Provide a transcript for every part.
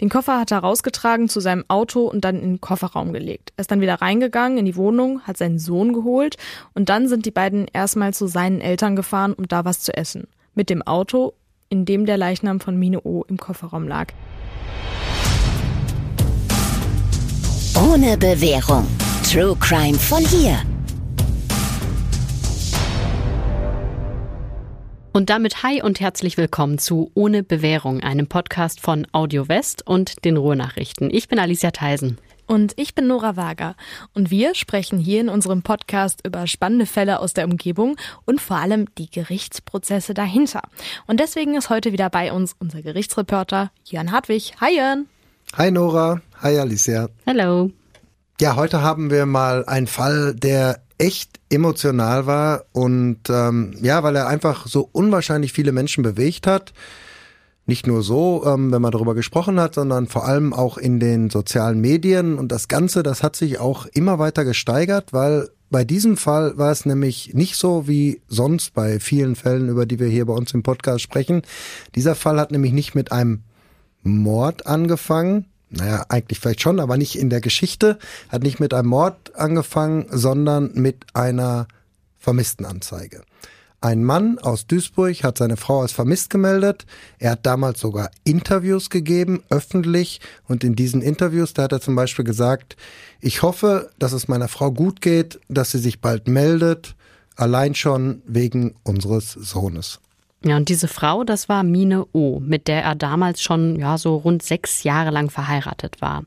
Den Koffer hat er rausgetragen zu seinem Auto und dann in den Kofferraum gelegt. Er ist dann wieder reingegangen in die Wohnung, hat seinen Sohn geholt und dann sind die beiden erstmal zu seinen Eltern gefahren, um da was zu essen. Mit dem Auto, in dem der Leichnam von Mine O im Kofferraum lag. Ohne Bewährung. True Crime von hier. Und damit hi und herzlich willkommen zu Ohne Bewährung, einem Podcast von Audio West und den Ruhrnachrichten. Ich bin Alicia Theisen. Und ich bin Nora Wager. Und wir sprechen hier in unserem Podcast über spannende Fälle aus der Umgebung und vor allem die Gerichtsprozesse dahinter. Und deswegen ist heute wieder bei uns unser Gerichtsreporter Jörn Hartwig. Hi Jörn. Hi Nora. Hi Alicia. Hallo. Ja, heute haben wir mal einen Fall, der echt emotional war und ähm, ja, weil er einfach so unwahrscheinlich viele Menschen bewegt hat. Nicht nur so, ähm, wenn man darüber gesprochen hat, sondern vor allem auch in den sozialen Medien. Und das Ganze, das hat sich auch immer weiter gesteigert, weil bei diesem Fall war es nämlich nicht so wie sonst bei vielen Fällen, über die wir hier bei uns im Podcast sprechen. Dieser Fall hat nämlich nicht mit einem Mord angefangen, naja, eigentlich vielleicht schon, aber nicht in der Geschichte, hat nicht mit einem Mord angefangen, sondern mit einer Vermisstenanzeige. Ein Mann aus Duisburg hat seine Frau als vermisst gemeldet. Er hat damals sogar Interviews gegeben, öffentlich. Und in diesen Interviews, da hat er zum Beispiel gesagt, ich hoffe, dass es meiner Frau gut geht, dass sie sich bald meldet, allein schon wegen unseres Sohnes. Ja, und diese Frau, das war Mine O, mit der er damals schon ja so rund sechs Jahre lang verheiratet war.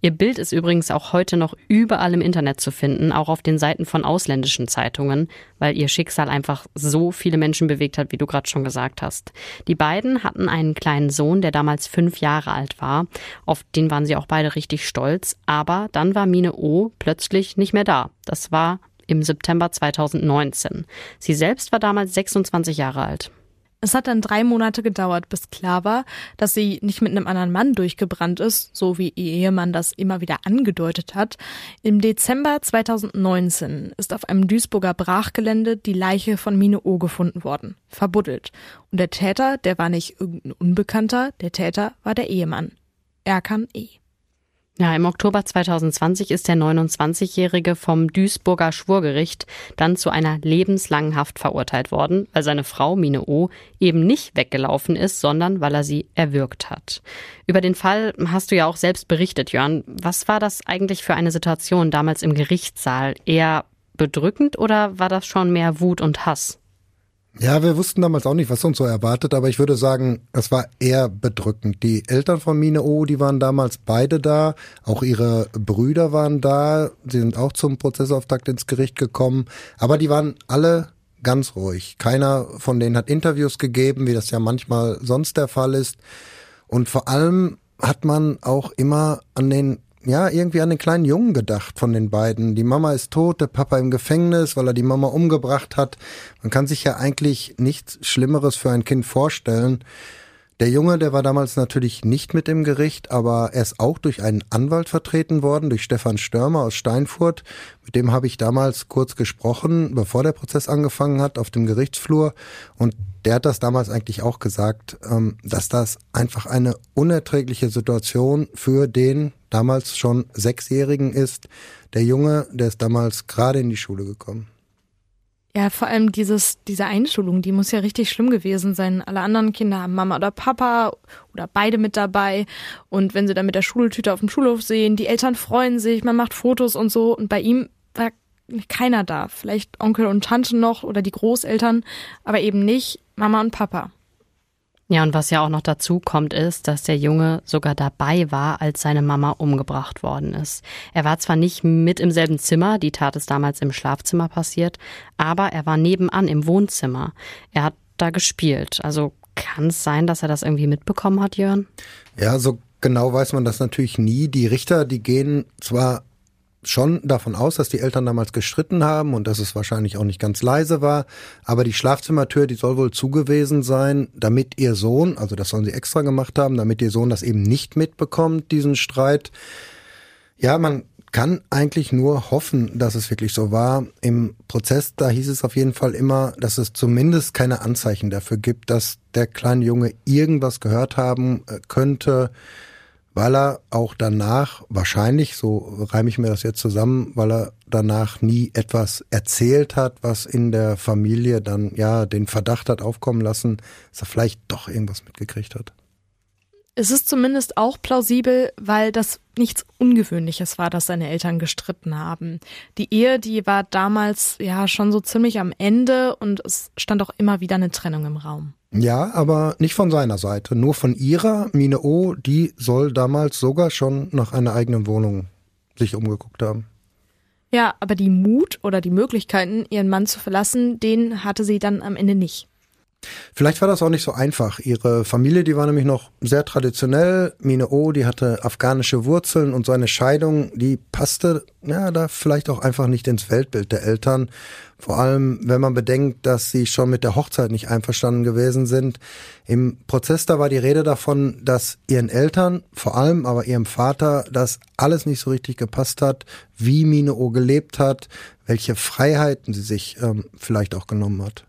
Ihr Bild ist übrigens auch heute noch überall im Internet zu finden, auch auf den Seiten von ausländischen Zeitungen, weil ihr Schicksal einfach so viele Menschen bewegt hat, wie du gerade schon gesagt hast. Die beiden hatten einen kleinen Sohn, der damals fünf Jahre alt war. Auf den waren sie auch beide richtig stolz. Aber dann war Mine O plötzlich nicht mehr da. Das war im September 2019. Sie selbst war damals 26 Jahre alt. Es hat dann drei Monate gedauert, bis klar war, dass sie nicht mit einem anderen Mann durchgebrannt ist, so wie ihr Ehemann das immer wieder angedeutet hat. Im Dezember 2019 ist auf einem Duisburger Brachgelände die Leiche von Mine O gefunden worden, verbuddelt. Und der Täter, der war nicht irgendein Unbekannter, der Täter war der Ehemann. Erkan E. Ja, im Oktober 2020 ist der 29-Jährige vom Duisburger Schwurgericht dann zu einer lebenslangen Haft verurteilt worden, weil seine Frau Mine O eben nicht weggelaufen ist, sondern weil er sie erwürgt hat. Über den Fall hast du ja auch selbst berichtet, Jörn. Was war das eigentlich für eine Situation damals im Gerichtssaal? Eher bedrückend oder war das schon mehr Wut und Hass? Ja, wir wussten damals auch nicht, was uns so erwartet, aber ich würde sagen, es war eher bedrückend. Die Eltern von Mine O, die waren damals beide da, auch ihre Brüder waren da, sie sind auch zum Prozessauftakt ins Gericht gekommen, aber die waren alle ganz ruhig. Keiner von denen hat Interviews gegeben, wie das ja manchmal sonst der Fall ist. Und vor allem hat man auch immer an den ja, irgendwie an den kleinen Jungen gedacht von den beiden. Die Mama ist tot, der Papa im Gefängnis, weil er die Mama umgebracht hat. Man kann sich ja eigentlich nichts Schlimmeres für ein Kind vorstellen. Der Junge, der war damals natürlich nicht mit im Gericht, aber er ist auch durch einen Anwalt vertreten worden, durch Stefan Störmer aus Steinfurt. Mit dem habe ich damals kurz gesprochen, bevor der Prozess angefangen hat, auf dem Gerichtsflur. Und der hat das damals eigentlich auch gesagt, ähm, dass das einfach eine unerträgliche Situation für den damals schon Sechsjährigen ist. Der Junge, der ist damals gerade in die Schule gekommen. Ja, vor allem dieses, diese Einschulung, die muss ja richtig schlimm gewesen sein. Alle anderen Kinder haben Mama oder Papa oder beide mit dabei. Und wenn sie dann mit der Schultüte auf dem Schulhof sehen, die Eltern freuen sich, man macht Fotos und so. Und bei ihm war keiner da. Vielleicht Onkel und Tante noch oder die Großeltern, aber eben nicht Mama und Papa. Ja, und was ja auch noch dazu kommt, ist, dass der Junge sogar dabei war, als seine Mama umgebracht worden ist. Er war zwar nicht mit im selben Zimmer, die Tat ist damals im Schlafzimmer passiert, aber er war nebenan im Wohnzimmer. Er hat da gespielt. Also kann es sein, dass er das irgendwie mitbekommen hat, Jörn? Ja, so genau weiß man das natürlich nie. Die Richter, die gehen zwar schon davon aus, dass die Eltern damals gestritten haben und dass es wahrscheinlich auch nicht ganz leise war. Aber die Schlafzimmertür, die soll wohl zugewesen sein, damit ihr Sohn, also das sollen sie extra gemacht haben, damit ihr Sohn das eben nicht mitbekommt, diesen Streit. Ja, man kann eigentlich nur hoffen, dass es wirklich so war. Im Prozess, da hieß es auf jeden Fall immer, dass es zumindest keine Anzeichen dafür gibt, dass der kleine Junge irgendwas gehört haben äh, könnte, weil er auch danach wahrscheinlich, so reime ich mir das jetzt zusammen, weil er danach nie etwas erzählt hat, was in der Familie dann ja den Verdacht hat aufkommen lassen, dass er vielleicht doch irgendwas mitgekriegt hat. Es ist zumindest auch plausibel, weil das nichts Ungewöhnliches war, dass seine Eltern gestritten haben. Die Ehe, die war damals ja schon so ziemlich am Ende und es stand auch immer wieder eine Trennung im Raum. Ja, aber nicht von seiner Seite, nur von ihrer. Mine O, die soll damals sogar schon nach einer eigenen Wohnung sich umgeguckt haben. Ja, aber die Mut oder die Möglichkeiten, ihren Mann zu verlassen, den hatte sie dann am Ende nicht. Vielleicht war das auch nicht so einfach. Ihre Familie, die war nämlich noch sehr traditionell. Mine O, die hatte afghanische Wurzeln und so eine Scheidung, die passte ja da vielleicht auch einfach nicht ins Weltbild der Eltern. Vor allem, wenn man bedenkt, dass sie schon mit der Hochzeit nicht einverstanden gewesen sind. Im Prozess da war die Rede davon, dass ihren Eltern, vor allem aber ihrem Vater, das alles nicht so richtig gepasst hat, wie Mine O gelebt hat, welche Freiheiten sie sich ähm, vielleicht auch genommen hat.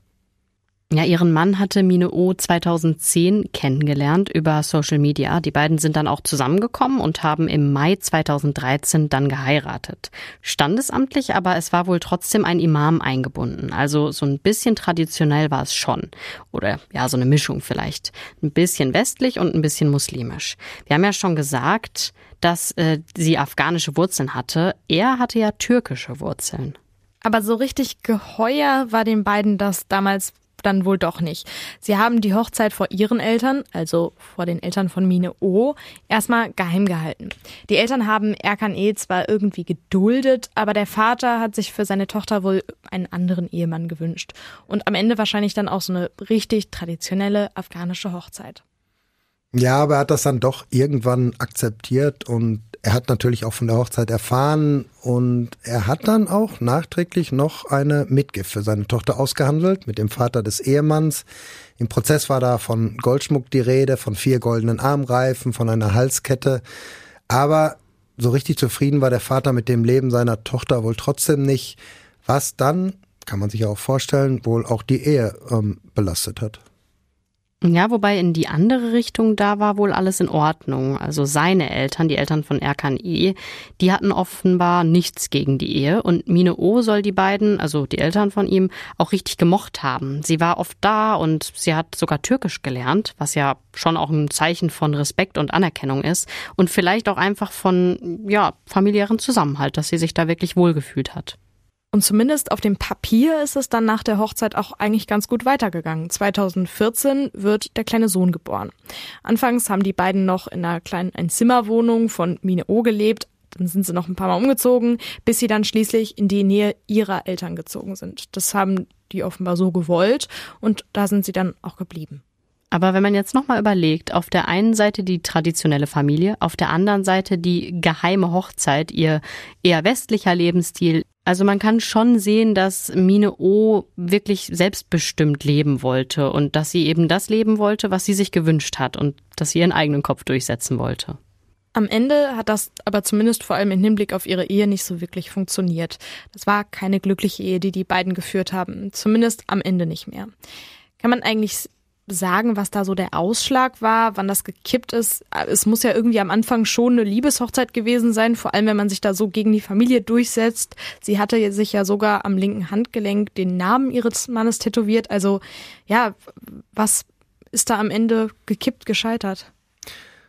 Ja, ihren Mann hatte Mine O 2010 kennengelernt über Social Media. Die beiden sind dann auch zusammengekommen und haben im Mai 2013 dann geheiratet. Standesamtlich, aber es war wohl trotzdem ein Imam eingebunden. Also so ein bisschen traditionell war es schon. Oder ja, so eine Mischung vielleicht. Ein bisschen westlich und ein bisschen muslimisch. Wir haben ja schon gesagt, dass äh, sie afghanische Wurzeln hatte. Er hatte ja türkische Wurzeln. Aber so richtig geheuer war den beiden das damals dann wohl doch nicht. Sie haben die Hochzeit vor ihren Eltern, also vor den Eltern von Mine O, erstmal geheim gehalten. Die Eltern haben Erkan E zwar irgendwie geduldet, aber der Vater hat sich für seine Tochter wohl einen anderen Ehemann gewünscht. Und am Ende wahrscheinlich dann auch so eine richtig traditionelle afghanische Hochzeit. Ja, aber er hat das dann doch irgendwann akzeptiert und er hat natürlich auch von der Hochzeit erfahren und er hat dann auch nachträglich noch eine Mitgift für seine Tochter ausgehandelt mit dem Vater des Ehemanns. Im Prozess war da von Goldschmuck die Rede, von vier goldenen Armreifen, von einer Halskette. Aber so richtig zufrieden war der Vater mit dem Leben seiner Tochter wohl trotzdem nicht, was dann, kann man sich auch vorstellen, wohl auch die Ehe ähm, belastet hat. Ja, wobei in die andere Richtung, da war wohl alles in Ordnung. Also seine Eltern, die Eltern von Erkan E., die hatten offenbar nichts gegen die Ehe. Und Mine O soll die beiden, also die Eltern von ihm, auch richtig gemocht haben. Sie war oft da und sie hat sogar Türkisch gelernt, was ja schon auch ein Zeichen von Respekt und Anerkennung ist. Und vielleicht auch einfach von, ja, familiären Zusammenhalt, dass sie sich da wirklich wohlgefühlt hat. Und zumindest auf dem Papier ist es dann nach der Hochzeit auch eigentlich ganz gut weitergegangen. 2014 wird der kleine Sohn geboren. Anfangs haben die beiden noch in einer kleinen Einzimmerwohnung von Mine O gelebt. Dann sind sie noch ein paar Mal umgezogen, bis sie dann schließlich in die Nähe ihrer Eltern gezogen sind. Das haben die offenbar so gewollt und da sind sie dann auch geblieben. Aber wenn man jetzt nochmal überlegt, auf der einen Seite die traditionelle Familie, auf der anderen Seite die geheime Hochzeit, ihr eher westlicher Lebensstil, also man kann schon sehen, dass Mine O wirklich selbstbestimmt leben wollte und dass sie eben das leben wollte, was sie sich gewünscht hat und dass sie ihren eigenen Kopf durchsetzen wollte. Am Ende hat das aber zumindest vor allem im Hinblick auf ihre Ehe nicht so wirklich funktioniert. Das war keine glückliche Ehe, die die beiden geführt haben. Zumindest am Ende nicht mehr. Kann man eigentlich sagen, was da so der Ausschlag war, wann das gekippt ist? Es muss ja irgendwie am Anfang schon eine Liebeshochzeit gewesen sein, vor allem wenn man sich da so gegen die Familie durchsetzt. Sie hatte sich ja sogar am linken Handgelenk den Namen ihres Mannes tätowiert. Also ja, was ist da am Ende gekippt, gescheitert?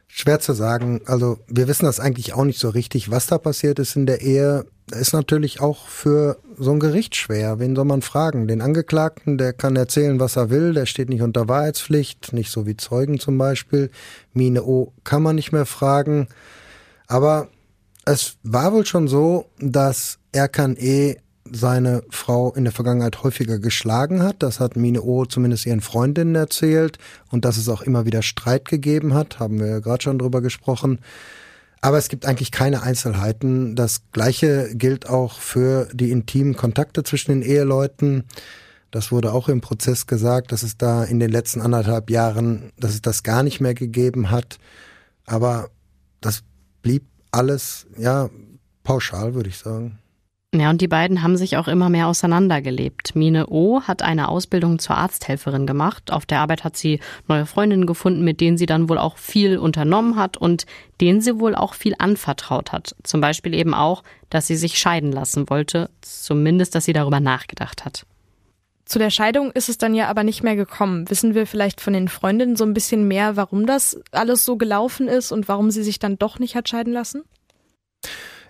Schwer zu sagen. Also wir wissen das eigentlich auch nicht so richtig, was da passiert ist in der Ehe. Ist natürlich auch für so ein Gericht schwer. Wen soll man fragen? Den Angeklagten, der kann erzählen, was er will, der steht nicht unter Wahrheitspflicht, nicht so wie Zeugen zum Beispiel. Mine O kann man nicht mehr fragen. Aber es war wohl schon so, dass Erkan E seine Frau in der Vergangenheit häufiger geschlagen hat. Das hat Mine O zumindest ihren Freundinnen erzählt und dass es auch immer wieder Streit gegeben hat, haben wir ja gerade schon drüber gesprochen. Aber es gibt eigentlich keine Einzelheiten. Das Gleiche gilt auch für die intimen Kontakte zwischen den Eheleuten. Das wurde auch im Prozess gesagt, dass es da in den letzten anderthalb Jahren, dass es das gar nicht mehr gegeben hat. Aber das blieb alles, ja, pauschal, würde ich sagen. Ja, und die beiden haben sich auch immer mehr auseinandergelebt. Mine O hat eine Ausbildung zur Arzthelferin gemacht. Auf der Arbeit hat sie neue Freundinnen gefunden, mit denen sie dann wohl auch viel unternommen hat und denen sie wohl auch viel anvertraut hat. Zum Beispiel eben auch, dass sie sich scheiden lassen wollte. Zumindest, dass sie darüber nachgedacht hat. Zu der Scheidung ist es dann ja aber nicht mehr gekommen. Wissen wir vielleicht von den Freundinnen so ein bisschen mehr, warum das alles so gelaufen ist und warum sie sich dann doch nicht hat scheiden lassen?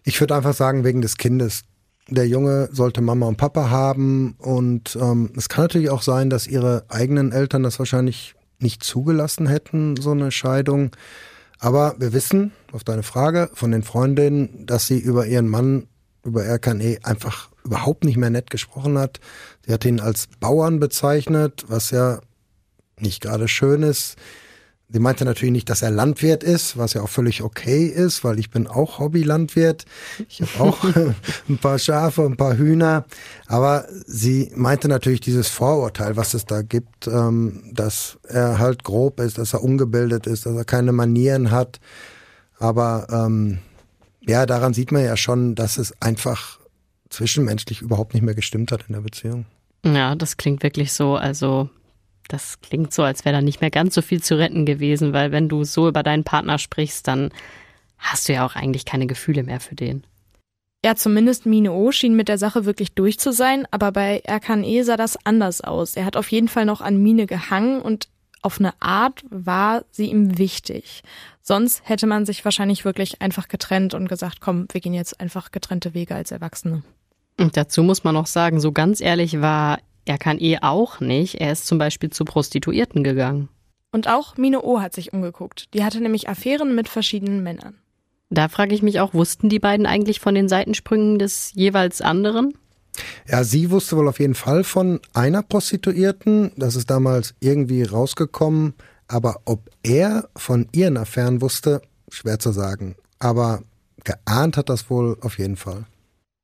Ich würde einfach sagen, wegen des Kindes der Junge sollte Mama und Papa haben und ähm, es kann natürlich auch sein, dass ihre eigenen Eltern das wahrscheinlich nicht zugelassen hätten, so eine Scheidung. Aber wir wissen, auf deine Frage von den Freundinnen, dass sie über ihren Mann, über Erkan E. einfach überhaupt nicht mehr nett gesprochen hat. Sie hat ihn als Bauern bezeichnet, was ja nicht gerade schön ist. Sie meinte natürlich nicht, dass er Landwirt ist, was ja auch völlig okay ist, weil ich bin auch Hobbylandwirt. Ich habe auch ein paar Schafe, ein paar Hühner. Aber sie meinte natürlich dieses Vorurteil, was es da gibt, ähm, dass er halt grob ist, dass er ungebildet ist, dass er keine Manieren hat. Aber ähm, ja, daran sieht man ja schon, dass es einfach zwischenmenschlich überhaupt nicht mehr gestimmt hat in der Beziehung. Ja, das klingt wirklich so. Also das klingt so, als wäre da nicht mehr ganz so viel zu retten gewesen, weil wenn du so über deinen Partner sprichst, dann hast du ja auch eigentlich keine Gefühle mehr für den. Ja, zumindest Mine O schien mit der Sache wirklich durch zu sein, aber bei Erkan E sah das anders aus. Er hat auf jeden Fall noch an Mine gehangen und auf eine Art war sie ihm wichtig. Sonst hätte man sich wahrscheinlich wirklich einfach getrennt und gesagt, komm, wir gehen jetzt einfach getrennte Wege als Erwachsene. Und dazu muss man noch sagen, so ganz ehrlich war er kann eh auch nicht. Er ist zum Beispiel zu Prostituierten gegangen. Und auch Mine O hat sich umgeguckt. Die hatte nämlich Affären mit verschiedenen Männern. Da frage ich mich auch, wussten die beiden eigentlich von den Seitensprüngen des jeweils anderen? Ja, sie wusste wohl auf jeden Fall von einer Prostituierten. Das ist damals irgendwie rausgekommen. Aber ob er von ihren Affären wusste, schwer zu sagen. Aber geahnt hat das wohl auf jeden Fall.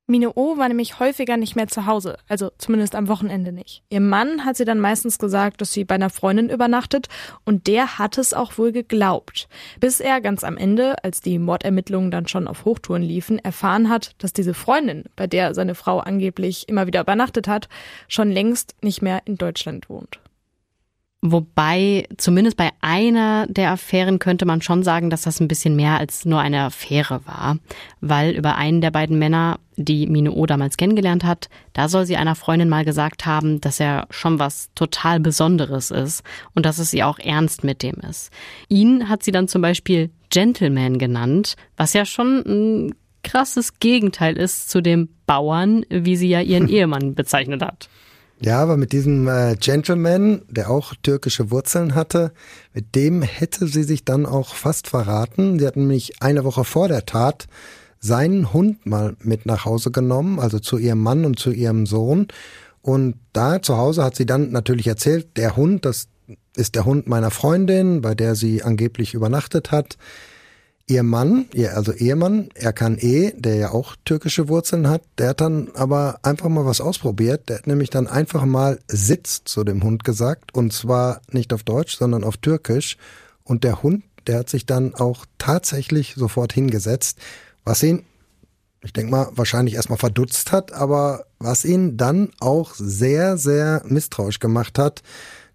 Mine O war nämlich häufiger nicht mehr zu Hause, also zumindest am Wochenende nicht. Ihr Mann hat sie dann meistens gesagt, dass sie bei einer Freundin übernachtet und der hat es auch wohl geglaubt. Bis er ganz am Ende, als die Mordermittlungen dann schon auf Hochtouren liefen, erfahren hat, dass diese Freundin, bei der seine Frau angeblich immer wieder übernachtet hat, schon längst nicht mehr in Deutschland wohnt. Wobei, zumindest bei einer der Affären könnte man schon sagen, dass das ein bisschen mehr als nur eine Affäre war. Weil über einen der beiden Männer, die Mine O damals kennengelernt hat, da soll sie einer Freundin mal gesagt haben, dass er schon was total Besonderes ist und dass es ihr auch ernst mit dem ist. Ihn hat sie dann zum Beispiel Gentleman genannt, was ja schon ein krasses Gegenteil ist zu dem Bauern, wie sie ja ihren Ehemann bezeichnet hat. Ja, aber mit diesem äh, Gentleman, der auch türkische Wurzeln hatte, mit dem hätte sie sich dann auch fast verraten. Sie hat nämlich eine Woche vor der Tat seinen Hund mal mit nach Hause genommen, also zu ihrem Mann und zu ihrem Sohn. Und da zu Hause hat sie dann natürlich erzählt, der Hund, das ist der Hund meiner Freundin, bei der sie angeblich übernachtet hat. Ihr Mann, ihr also Ehemann, er kann eh, der ja auch türkische Wurzeln hat, der hat dann aber einfach mal was ausprobiert. Der hat nämlich dann einfach mal Sitz zu dem Hund gesagt und zwar nicht auf Deutsch, sondern auf Türkisch. Und der Hund, der hat sich dann auch tatsächlich sofort hingesetzt, was ihn, ich denke mal, wahrscheinlich erstmal verdutzt hat, aber was ihn dann auch sehr, sehr misstrauisch gemacht hat.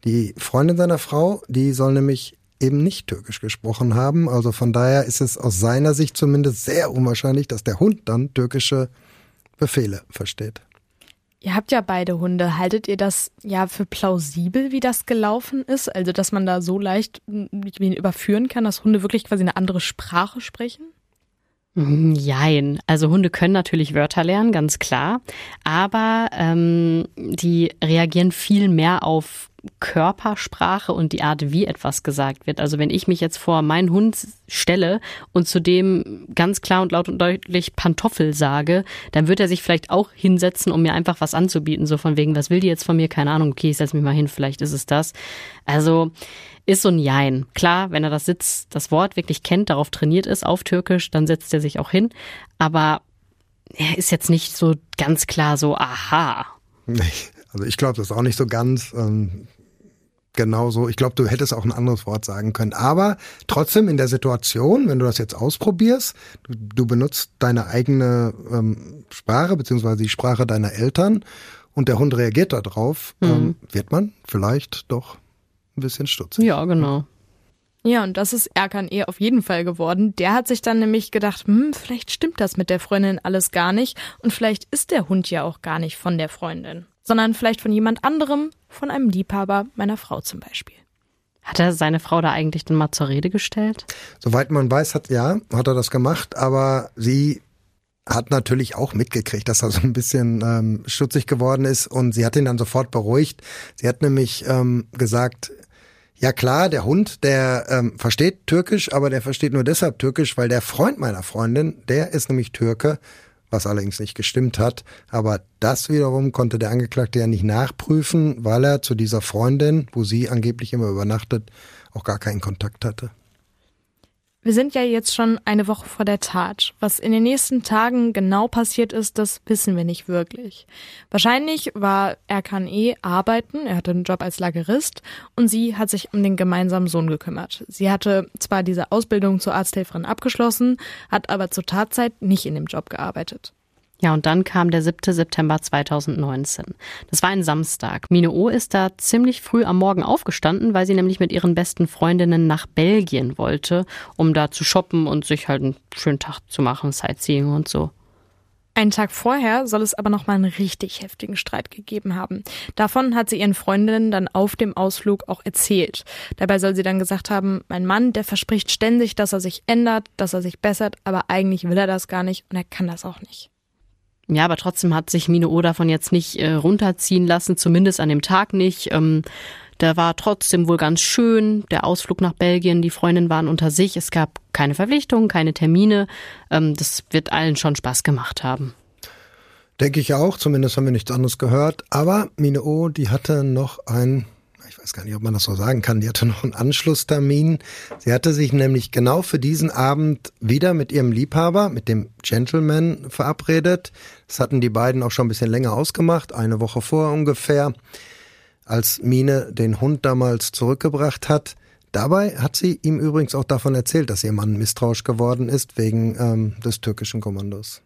Die Freundin seiner Frau, die soll nämlich eben nicht Türkisch gesprochen haben. Also von daher ist es aus seiner Sicht zumindest sehr unwahrscheinlich, dass der Hund dann türkische Befehle versteht. Ihr habt ja beide Hunde. Haltet ihr das ja für plausibel, wie das gelaufen ist? Also, dass man da so leicht überführen kann, dass Hunde wirklich quasi eine andere Sprache sprechen? Mhm, jein. Also Hunde können natürlich Wörter lernen, ganz klar. Aber ähm, die reagieren viel mehr auf Körpersprache und die Art, wie etwas gesagt wird. Also wenn ich mich jetzt vor meinen Hund stelle und zu dem ganz klar und laut und deutlich Pantoffel sage, dann wird er sich vielleicht auch hinsetzen, um mir einfach was anzubieten. So von wegen, was will die jetzt von mir? Keine Ahnung. Okay, ich setze mich mal hin, vielleicht ist es das. Also ist so ein Jein. Klar, wenn er das Sitz, das Wort wirklich kennt, darauf trainiert ist, auf Türkisch, dann setzt er sich auch hin. Aber er ist jetzt nicht so ganz klar so, aha. Nee. Also ich glaube das auch nicht so ganz. Ähm, genauso. Ich glaube, du hättest auch ein anderes Wort sagen können. Aber trotzdem in der Situation, wenn du das jetzt ausprobierst, du, du benutzt deine eigene ähm, Sprache, beziehungsweise die Sprache deiner Eltern und der Hund reagiert darauf, mhm. ähm, wird man vielleicht doch ein bisschen stutzig. Ja, genau. Ja, und das ist Erkan eh auf jeden Fall geworden. Der hat sich dann nämlich gedacht, hm, vielleicht stimmt das mit der Freundin alles gar nicht und vielleicht ist der Hund ja auch gar nicht von der Freundin, sondern vielleicht von jemand anderem, von einem Liebhaber meiner Frau zum Beispiel. Hat er seine Frau da eigentlich dann mal zur Rede gestellt? Soweit man weiß, hat ja, hat er das gemacht, aber sie hat natürlich auch mitgekriegt, dass er so ein bisschen ähm, stutzig geworden ist und sie hat ihn dann sofort beruhigt. Sie hat nämlich ähm, gesagt, ja klar, der Hund, der ähm, versteht Türkisch, aber der versteht nur deshalb Türkisch, weil der Freund meiner Freundin, der ist nämlich Türke, was allerdings nicht gestimmt hat. Aber das wiederum konnte der Angeklagte ja nicht nachprüfen, weil er zu dieser Freundin, wo sie angeblich immer übernachtet, auch gar keinen Kontakt hatte. Wir sind ja jetzt schon eine Woche vor der Tat. Was in den nächsten Tagen genau passiert ist, das wissen wir nicht wirklich. Wahrscheinlich war Erkan E. arbeiten, er hatte einen Job als Lagerist und sie hat sich um den gemeinsamen Sohn gekümmert. Sie hatte zwar diese Ausbildung zur Arzthelferin abgeschlossen, hat aber zur Tatzeit nicht in dem Job gearbeitet. Ja, und dann kam der 7. September 2019. Das war ein Samstag. Mine O ist da ziemlich früh am Morgen aufgestanden, weil sie nämlich mit ihren besten Freundinnen nach Belgien wollte, um da zu shoppen und sich halt einen schönen Tag zu machen, Sightseeing und so. Einen Tag vorher soll es aber noch mal einen richtig heftigen Streit gegeben haben. Davon hat sie ihren Freundinnen dann auf dem Ausflug auch erzählt. Dabei soll sie dann gesagt haben, mein Mann, der verspricht ständig, dass er sich ändert, dass er sich bessert, aber eigentlich will er das gar nicht und er kann das auch nicht. Ja, aber trotzdem hat sich Mine O davon jetzt nicht äh, runterziehen lassen, zumindest an dem Tag nicht. Ähm, der war trotzdem wohl ganz schön. Der Ausflug nach Belgien, die Freundinnen waren unter sich. Es gab keine Verpflichtungen, keine Termine. Ähm, das wird allen schon Spaß gemacht haben. Denke ich auch, zumindest haben wir nichts anderes gehört. Aber Mine O, die hatte noch ein weiß gar nicht, ob man das so sagen kann, die hatte noch einen Anschlusstermin. Sie hatte sich nämlich genau für diesen Abend wieder mit ihrem Liebhaber, mit dem Gentleman verabredet. Das hatten die beiden auch schon ein bisschen länger ausgemacht, eine Woche vorher ungefähr, als Mine den Hund damals zurückgebracht hat. Dabei hat sie ihm übrigens auch davon erzählt, dass ihr Mann misstrauisch geworden ist wegen ähm, des türkischen Kommandos.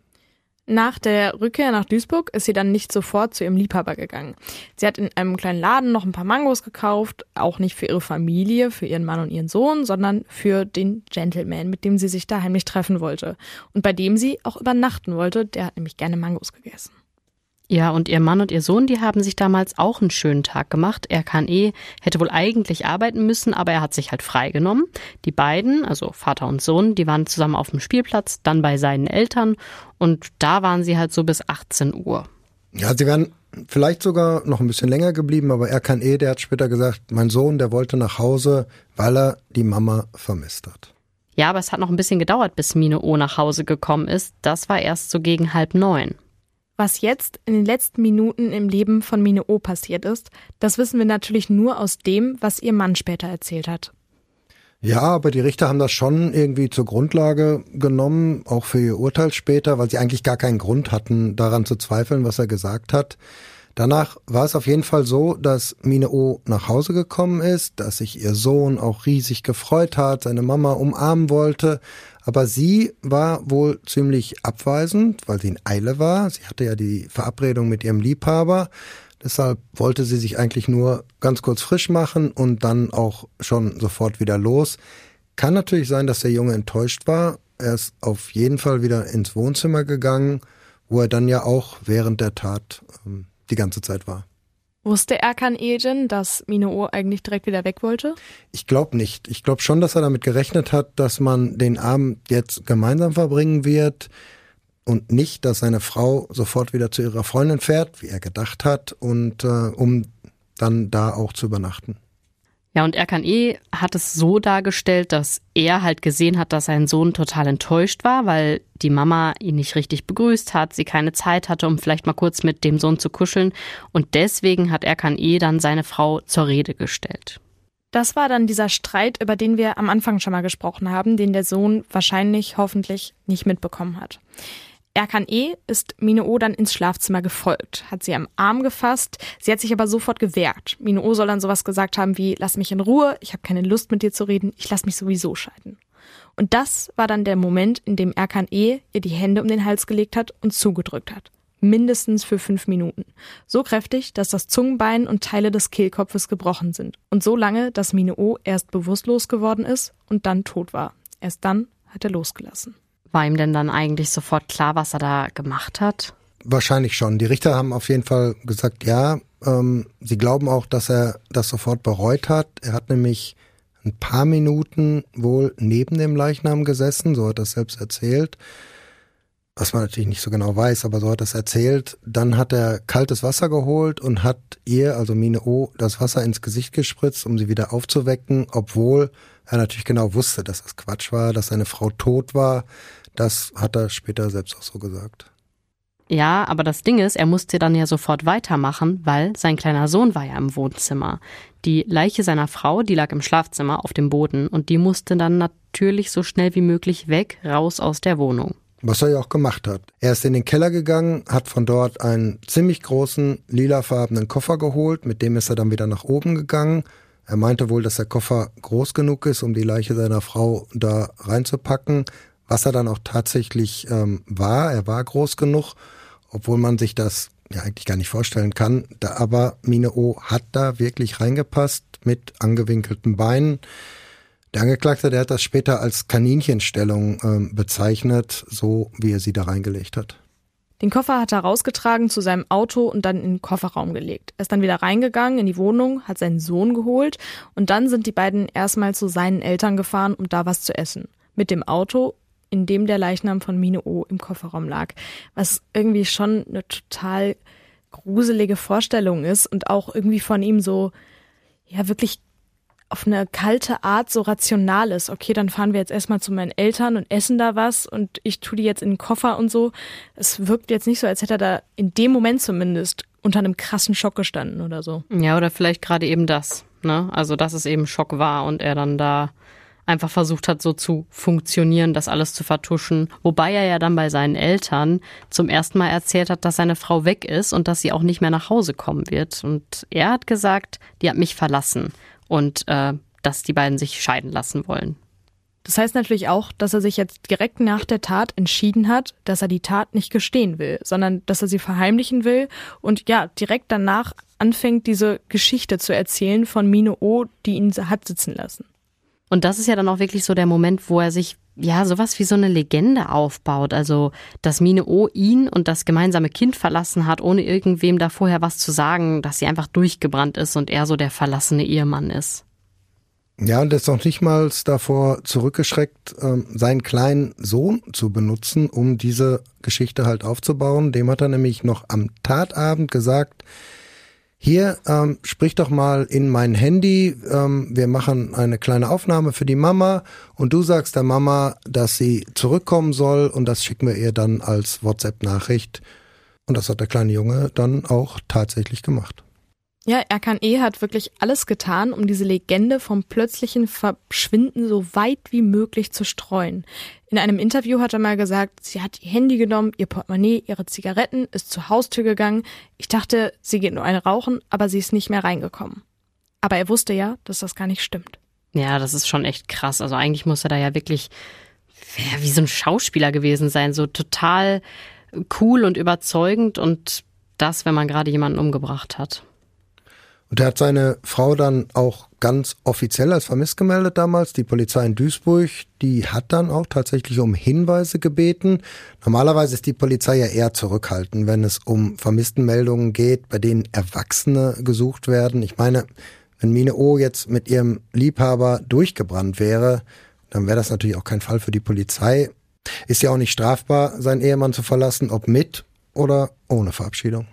Nach der Rückkehr nach Duisburg ist sie dann nicht sofort zu ihrem Liebhaber gegangen. Sie hat in einem kleinen Laden noch ein paar Mangos gekauft, auch nicht für ihre Familie, für ihren Mann und ihren Sohn, sondern für den Gentleman, mit dem sie sich da heimlich treffen wollte und bei dem sie auch übernachten wollte. Der hat nämlich gerne Mangos gegessen. Ja, und ihr Mann und ihr Sohn, die haben sich damals auch einen schönen Tag gemacht. Er kann eh, hätte wohl eigentlich arbeiten müssen, aber er hat sich halt freigenommen. Die beiden, also Vater und Sohn, die waren zusammen auf dem Spielplatz, dann bei seinen Eltern und da waren sie halt so bis 18 Uhr. Ja, sie wären vielleicht sogar noch ein bisschen länger geblieben, aber er kann eh, der hat später gesagt, mein Sohn, der wollte nach Hause, weil er die Mama vermisst hat. Ja, aber es hat noch ein bisschen gedauert, bis Mine O nach Hause gekommen ist. Das war erst so gegen halb neun. Was jetzt in den letzten Minuten im Leben von Mine O passiert ist, das wissen wir natürlich nur aus dem, was ihr Mann später erzählt hat. Ja, aber die Richter haben das schon irgendwie zur Grundlage genommen, auch für ihr Urteil später, weil sie eigentlich gar keinen Grund hatten, daran zu zweifeln, was er gesagt hat. Danach war es auf jeden Fall so, dass Mine O nach Hause gekommen ist, dass sich ihr Sohn auch riesig gefreut hat, seine Mama umarmen wollte, aber sie war wohl ziemlich abweisend, weil sie in Eile war. Sie hatte ja die Verabredung mit ihrem Liebhaber. Deshalb wollte sie sich eigentlich nur ganz kurz frisch machen und dann auch schon sofort wieder los. Kann natürlich sein, dass der Junge enttäuscht war. Er ist auf jeden Fall wieder ins Wohnzimmer gegangen, wo er dann ja auch während der Tat ähm, die ganze Zeit war. Wusste Erkan Ejin, dass Minoo eigentlich direkt wieder weg wollte? Ich glaube nicht. Ich glaube schon, dass er damit gerechnet hat, dass man den Abend jetzt gemeinsam verbringen wird und nicht, dass seine Frau sofort wieder zu ihrer Freundin fährt, wie er gedacht hat, und äh, um dann da auch zu übernachten. Ja, und Erkan E. hat es so dargestellt, dass er halt gesehen hat, dass sein Sohn total enttäuscht war, weil die Mama ihn nicht richtig begrüßt hat, sie keine Zeit hatte, um vielleicht mal kurz mit dem Sohn zu kuscheln. Und deswegen hat Erkan E. dann seine Frau zur Rede gestellt. Das war dann dieser Streit, über den wir am Anfang schon mal gesprochen haben, den der Sohn wahrscheinlich, hoffentlich nicht mitbekommen hat. Erkan E. ist Mine O dann ins Schlafzimmer gefolgt, hat sie am Arm gefasst. Sie hat sich aber sofort gewehrt. Mine O soll dann sowas gesagt haben wie, lass mich in Ruhe, ich habe keine Lust mit dir zu reden, ich lass mich sowieso scheiden. Und das war dann der Moment, in dem Erkan E. ihr die Hände um den Hals gelegt hat und zugedrückt hat. Mindestens für fünf Minuten. So kräftig, dass das Zungenbein und Teile des Kehlkopfes gebrochen sind. Und so lange, dass Mine O erst bewusstlos geworden ist und dann tot war. Erst dann hat er losgelassen. War ihm denn dann eigentlich sofort klar, was er da gemacht hat? Wahrscheinlich schon. Die Richter haben auf jeden Fall gesagt, ja, ähm, sie glauben auch, dass er das sofort bereut hat. Er hat nämlich ein paar Minuten wohl neben dem Leichnam gesessen, so hat er selbst erzählt. Was man natürlich nicht so genau weiß, aber so hat er es erzählt. Dann hat er kaltes Wasser geholt und hat ihr, also Mine O, das Wasser ins Gesicht gespritzt, um sie wieder aufzuwecken, obwohl er natürlich genau wusste, dass das Quatsch war, dass seine Frau tot war, das hat er später selbst auch so gesagt. Ja, aber das Ding ist, er musste dann ja sofort weitermachen, weil sein kleiner Sohn war ja im Wohnzimmer. Die Leiche seiner Frau, die lag im Schlafzimmer auf dem Boden und die musste dann natürlich so schnell wie möglich weg, raus aus der Wohnung. Was er ja auch gemacht hat. Er ist in den Keller gegangen, hat von dort einen ziemlich großen lilafarbenen Koffer geholt, mit dem ist er dann wieder nach oben gegangen. Er meinte wohl, dass der Koffer groß genug ist, um die Leiche seiner Frau da reinzupacken was er dann auch tatsächlich ähm, war. Er war groß genug, obwohl man sich das ja eigentlich gar nicht vorstellen kann. Da, aber Mine O hat da wirklich reingepasst mit angewinkelten Beinen. Der Angeklagte, der hat das später als Kaninchenstellung ähm, bezeichnet, so wie er sie da reingelegt hat. Den Koffer hat er rausgetragen zu seinem Auto und dann in den Kofferraum gelegt. Er ist dann wieder reingegangen in die Wohnung, hat seinen Sohn geholt und dann sind die beiden erstmal zu seinen Eltern gefahren, um da was zu essen. Mit dem Auto in dem der Leichnam von Mine O im Kofferraum lag. Was irgendwie schon eine total gruselige Vorstellung ist und auch irgendwie von ihm so, ja, wirklich auf eine kalte Art so rational ist. Okay, dann fahren wir jetzt erstmal zu meinen Eltern und essen da was und ich tue die jetzt in den Koffer und so. Es wirkt jetzt nicht so, als hätte er da in dem Moment zumindest unter einem krassen Schock gestanden oder so. Ja, oder vielleicht gerade eben das, ne? Also, dass es eben Schock war und er dann da einfach versucht hat, so zu funktionieren, das alles zu vertuschen. Wobei er ja dann bei seinen Eltern zum ersten Mal erzählt hat, dass seine Frau weg ist und dass sie auch nicht mehr nach Hause kommen wird. Und er hat gesagt, die hat mich verlassen und äh, dass die beiden sich scheiden lassen wollen. Das heißt natürlich auch, dass er sich jetzt direkt nach der Tat entschieden hat, dass er die Tat nicht gestehen will, sondern dass er sie verheimlichen will und ja, direkt danach anfängt, diese Geschichte zu erzählen von Mine O, die ihn hat sitzen lassen. Und das ist ja dann auch wirklich so der Moment, wo er sich ja sowas wie so eine Legende aufbaut. Also, dass Mine O ihn und das gemeinsame Kind verlassen hat, ohne irgendwem da vorher was zu sagen, dass sie einfach durchgebrannt ist und er so der verlassene Ehemann ist. Ja, und er ist noch nicht mal davor zurückgeschreckt, ähm, seinen kleinen Sohn zu benutzen, um diese Geschichte halt aufzubauen. Dem hat er nämlich noch am Tatabend gesagt, hier, ähm, sprich doch mal in mein Handy, ähm, wir machen eine kleine Aufnahme für die Mama und du sagst der Mama, dass sie zurückkommen soll und das schicken wir ihr dann als WhatsApp-Nachricht. Und das hat der kleine Junge dann auch tatsächlich gemacht. Ja, Erkan E. hat wirklich alles getan, um diese Legende vom plötzlichen Verschwinden so weit wie möglich zu streuen. In einem Interview hat er mal gesagt, sie hat ihr Handy genommen, ihr Portemonnaie, ihre Zigaretten, ist zur Haustür gegangen. Ich dachte, sie geht nur eine rauchen, aber sie ist nicht mehr reingekommen. Aber er wusste ja, dass das gar nicht stimmt. Ja, das ist schon echt krass. Also eigentlich muss er da ja wirklich wie so ein Schauspieler gewesen sein, so total cool und überzeugend und das, wenn man gerade jemanden umgebracht hat. Und er hat seine Frau dann auch ganz offiziell als vermisst gemeldet damals. Die Polizei in Duisburg, die hat dann auch tatsächlich um Hinweise gebeten. Normalerweise ist die Polizei ja eher zurückhaltend, wenn es um Vermisstenmeldungen geht, bei denen Erwachsene gesucht werden. Ich meine, wenn Mine O jetzt mit ihrem Liebhaber durchgebrannt wäre, dann wäre das natürlich auch kein Fall für die Polizei. Ist ja auch nicht strafbar, seinen Ehemann zu verlassen, ob mit oder ohne Verabschiedung.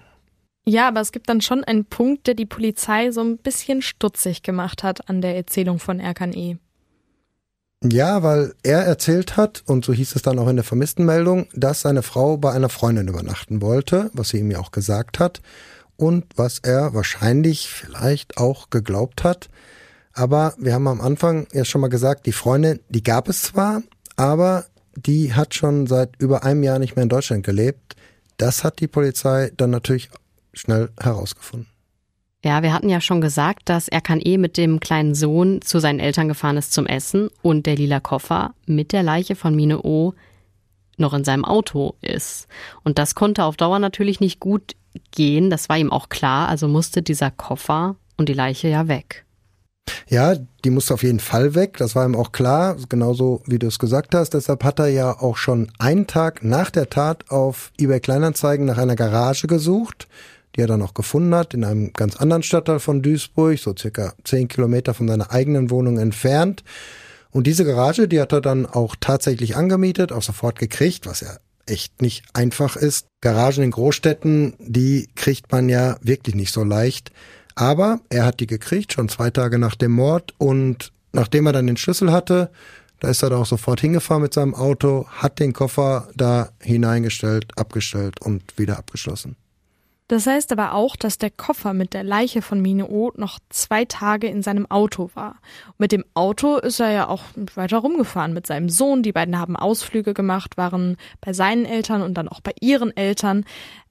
Ja, aber es gibt dann schon einen Punkt, der die Polizei so ein bisschen stutzig gemacht hat an der Erzählung von Erkan E. Ja, weil er erzählt hat, und so hieß es dann auch in der Vermisstenmeldung, dass seine Frau bei einer Freundin übernachten wollte, was sie ihm ja auch gesagt hat, und was er wahrscheinlich vielleicht auch geglaubt hat. Aber wir haben am Anfang ja schon mal gesagt, die Freundin, die gab es zwar, aber die hat schon seit über einem Jahr nicht mehr in Deutschland gelebt. Das hat die Polizei dann natürlich schnell herausgefunden. Ja, wir hatten ja schon gesagt, dass Erkan E. mit dem kleinen Sohn zu seinen Eltern gefahren ist zum Essen und der lila Koffer mit der Leiche von Mine O noch in seinem Auto ist. Und das konnte auf Dauer natürlich nicht gut gehen, das war ihm auch klar, also musste dieser Koffer und die Leiche ja weg. Ja, die musste auf jeden Fall weg, das war ihm auch klar, genauso wie du es gesagt hast. Deshalb hat er ja auch schon einen Tag nach der Tat auf eBay Kleinanzeigen nach einer Garage gesucht, die er dann auch gefunden hat, in einem ganz anderen Stadtteil von Duisburg, so circa zehn Kilometer von seiner eigenen Wohnung entfernt. Und diese Garage, die hat er dann auch tatsächlich angemietet, auch sofort gekriegt, was ja echt nicht einfach ist. Garagen in Großstädten, die kriegt man ja wirklich nicht so leicht. Aber er hat die gekriegt, schon zwei Tage nach dem Mord. Und nachdem er dann den Schlüssel hatte, da ist er da auch sofort hingefahren mit seinem Auto, hat den Koffer da hineingestellt, abgestellt und wieder abgeschlossen. Das heißt aber auch, dass der Koffer mit der Leiche von Mine O noch zwei Tage in seinem Auto war. mit dem Auto ist er ja auch weiter rumgefahren mit seinem Sohn. Die beiden haben Ausflüge gemacht, waren bei seinen Eltern und dann auch bei ihren Eltern.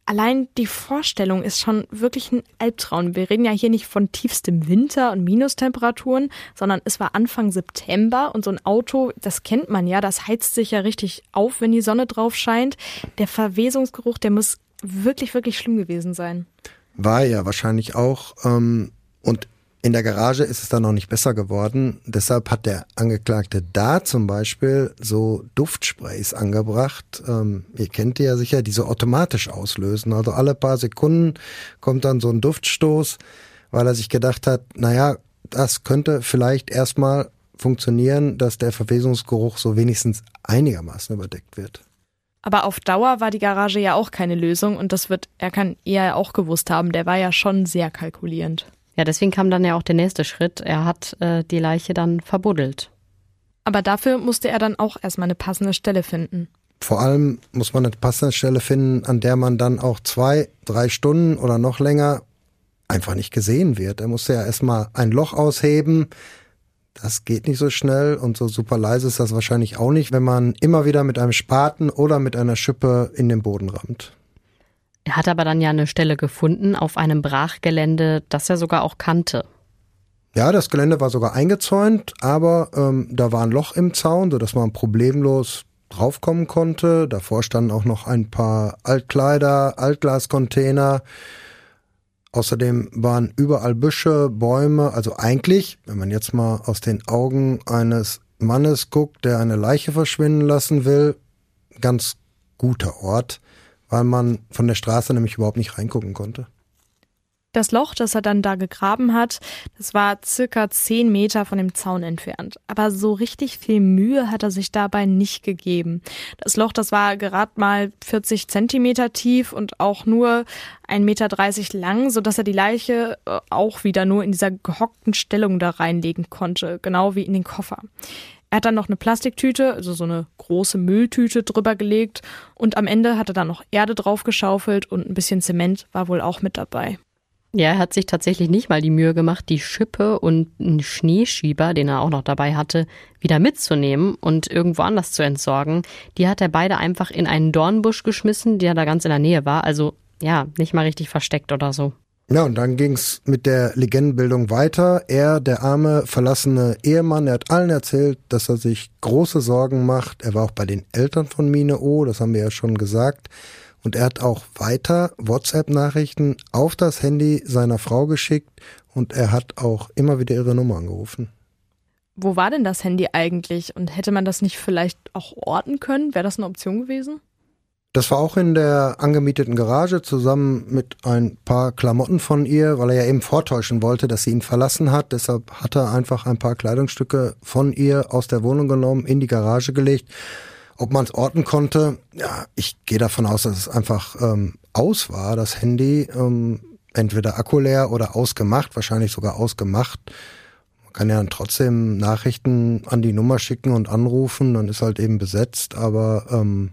Allein die Vorstellung ist schon wirklich ein Albtraum. Wir reden ja hier nicht von tiefstem Winter und Minustemperaturen, sondern es war Anfang September und so ein Auto, das kennt man ja, das heizt sich ja richtig auf, wenn die Sonne drauf scheint. Der Verwesungsgeruch, der muss wirklich, wirklich schlimm gewesen sein. War ja wahrscheinlich auch. Ähm, und in der Garage ist es dann noch nicht besser geworden. Deshalb hat der Angeklagte da zum Beispiel so Duftsprays angebracht. Ähm, ihr kennt die ja sicher, die so automatisch auslösen. Also alle paar Sekunden kommt dann so ein Duftstoß, weil er sich gedacht hat, naja, das könnte vielleicht erstmal funktionieren, dass der Verwesungsgeruch so wenigstens einigermaßen überdeckt wird. Aber auf Dauer war die Garage ja auch keine Lösung und das wird er kann eher auch gewusst haben. Der war ja schon sehr kalkulierend. Ja, deswegen kam dann ja auch der nächste Schritt. Er hat äh, die Leiche dann verbuddelt. Aber dafür musste er dann auch erstmal eine passende Stelle finden. Vor allem muss man eine passende Stelle finden, an der man dann auch zwei, drei Stunden oder noch länger einfach nicht gesehen wird. Er musste ja erstmal ein Loch ausheben, das geht nicht so schnell und so super leise ist das wahrscheinlich auch nicht, wenn man immer wieder mit einem Spaten oder mit einer Schippe in den Boden rammt. Er hat aber dann ja eine Stelle gefunden auf einem Brachgelände, das er sogar auch kannte. Ja, das Gelände war sogar eingezäunt, aber ähm, da war ein Loch im Zaun, sodass man problemlos draufkommen konnte. Davor standen auch noch ein paar Altkleider, Altglascontainer. Außerdem waren überall Büsche, Bäume, also eigentlich, wenn man jetzt mal aus den Augen eines Mannes guckt, der eine Leiche verschwinden lassen will, ganz guter Ort, weil man von der Straße nämlich überhaupt nicht reingucken konnte. Das Loch, das er dann da gegraben hat, das war circa zehn Meter von dem Zaun entfernt. Aber so richtig viel Mühe hat er sich dabei nicht gegeben. Das Loch, das war gerade mal 40 Zentimeter tief und auch nur 1,30 Meter lang, so dass er die Leiche äh, auch wieder nur in dieser gehockten Stellung da reinlegen konnte, genau wie in den Koffer. Er hat dann noch eine Plastiktüte, also so eine große Mülltüte drüber gelegt und am Ende hat er dann noch Erde draufgeschaufelt und ein bisschen Zement war wohl auch mit dabei. Ja, er hat sich tatsächlich nicht mal die Mühe gemacht, die Schippe und einen Schneeschieber, den er auch noch dabei hatte, wieder mitzunehmen und irgendwo anders zu entsorgen. Die hat er beide einfach in einen Dornbusch geschmissen, der da ganz in der Nähe war. Also ja, nicht mal richtig versteckt oder so. Ja, und dann ging's mit der Legendenbildung weiter. Er, der arme, verlassene Ehemann, er hat allen erzählt, dass er sich große Sorgen macht. Er war auch bei den Eltern von Mine O, das haben wir ja schon gesagt. Und er hat auch weiter WhatsApp-Nachrichten auf das Handy seiner Frau geschickt und er hat auch immer wieder ihre Nummer angerufen. Wo war denn das Handy eigentlich und hätte man das nicht vielleicht auch orten können? Wäre das eine Option gewesen? Das war auch in der angemieteten Garage zusammen mit ein paar Klamotten von ihr, weil er ja eben vortäuschen wollte, dass sie ihn verlassen hat. Deshalb hat er einfach ein paar Kleidungsstücke von ihr aus der Wohnung genommen, in die Garage gelegt ob man es orten konnte, ja, ich gehe davon aus, dass es einfach ähm, aus war, das Handy. Ähm, entweder Akku leer oder ausgemacht, wahrscheinlich sogar ausgemacht. Man kann ja dann trotzdem Nachrichten an die Nummer schicken und anrufen, dann ist halt eben besetzt, aber ähm,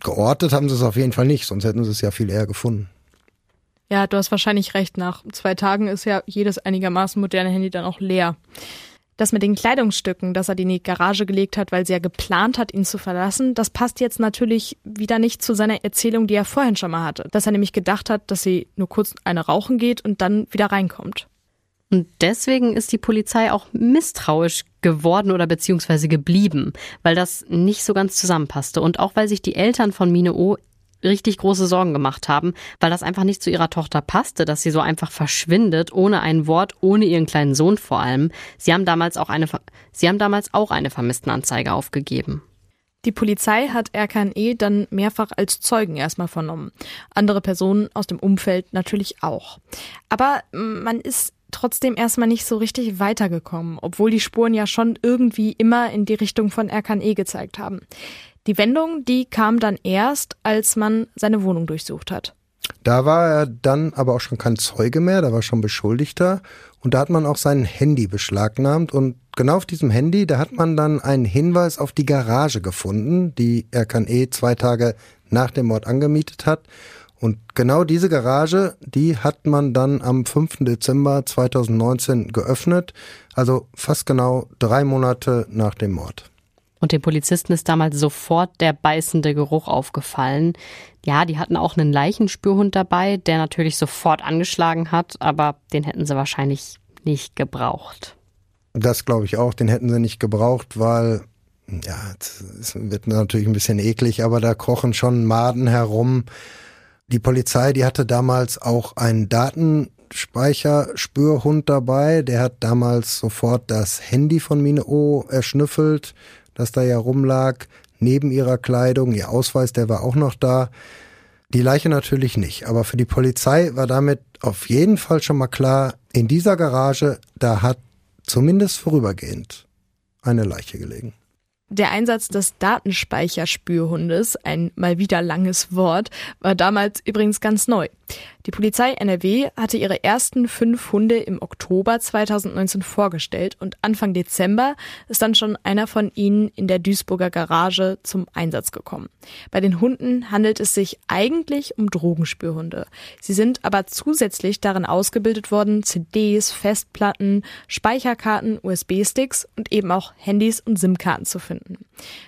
geortet haben sie es auf jeden Fall nicht, sonst hätten sie es ja viel eher gefunden. Ja, du hast wahrscheinlich recht. Nach zwei Tagen ist ja jedes einigermaßen moderne Handy dann auch leer. Das mit den Kleidungsstücken, dass er die in die Garage gelegt hat, weil sie ja geplant hat, ihn zu verlassen, das passt jetzt natürlich wieder nicht zu seiner Erzählung, die er vorhin schon mal hatte. Dass er nämlich gedacht hat, dass sie nur kurz eine rauchen geht und dann wieder reinkommt. Und deswegen ist die Polizei auch misstrauisch geworden oder beziehungsweise geblieben, weil das nicht so ganz zusammenpasste und auch weil sich die Eltern von Mine O richtig große Sorgen gemacht haben, weil das einfach nicht zu ihrer Tochter passte, dass sie so einfach verschwindet, ohne ein Wort, ohne ihren kleinen Sohn vor allem. Sie haben damals auch eine, sie haben damals auch eine Vermisstenanzeige aufgegeben. Die Polizei hat Erkan E. dann mehrfach als Zeugen erstmal vernommen. Andere Personen aus dem Umfeld natürlich auch. Aber man ist trotzdem erstmal nicht so richtig weitergekommen, obwohl die Spuren ja schon irgendwie immer in die Richtung von Erkan E. gezeigt haben. Die Wendung, die kam dann erst, als man seine Wohnung durchsucht hat. Da war er dann aber auch schon kein Zeuge mehr, da war schon Beschuldigter und da hat man auch sein Handy beschlagnahmt und genau auf diesem Handy, da hat man dann einen Hinweis auf die Garage gefunden, die Erkan E. zwei Tage nach dem Mord angemietet hat und genau diese Garage, die hat man dann am 5. Dezember 2019 geöffnet, also fast genau drei Monate nach dem Mord. Und den Polizisten ist damals sofort der beißende Geruch aufgefallen. Ja, die hatten auch einen Leichenspürhund dabei, der natürlich sofort angeschlagen hat, aber den hätten sie wahrscheinlich nicht gebraucht. Das glaube ich auch, den hätten sie nicht gebraucht, weil, ja, es wird natürlich ein bisschen eklig, aber da krochen schon Maden herum. Die Polizei, die hatte damals auch einen Datenspeicherspürhund dabei, der hat damals sofort das Handy von Mine O erschnüffelt das da ja rumlag, neben ihrer Kleidung. Ihr Ausweis, der war auch noch da. Die Leiche natürlich nicht. Aber für die Polizei war damit auf jeden Fall schon mal klar, in dieser Garage, da hat zumindest vorübergehend eine Leiche gelegen. Der Einsatz des Datenspeicherspürhundes, ein mal wieder langes Wort, war damals übrigens ganz neu. Die Polizei NRW hatte ihre ersten fünf Hunde im Oktober 2019 vorgestellt und Anfang Dezember ist dann schon einer von ihnen in der Duisburger Garage zum Einsatz gekommen. Bei den Hunden handelt es sich eigentlich um Drogenspürhunde. Sie sind aber zusätzlich darin ausgebildet worden, CDs, Festplatten, Speicherkarten, USB-Sticks und eben auch Handys und SIM-Karten zu finden.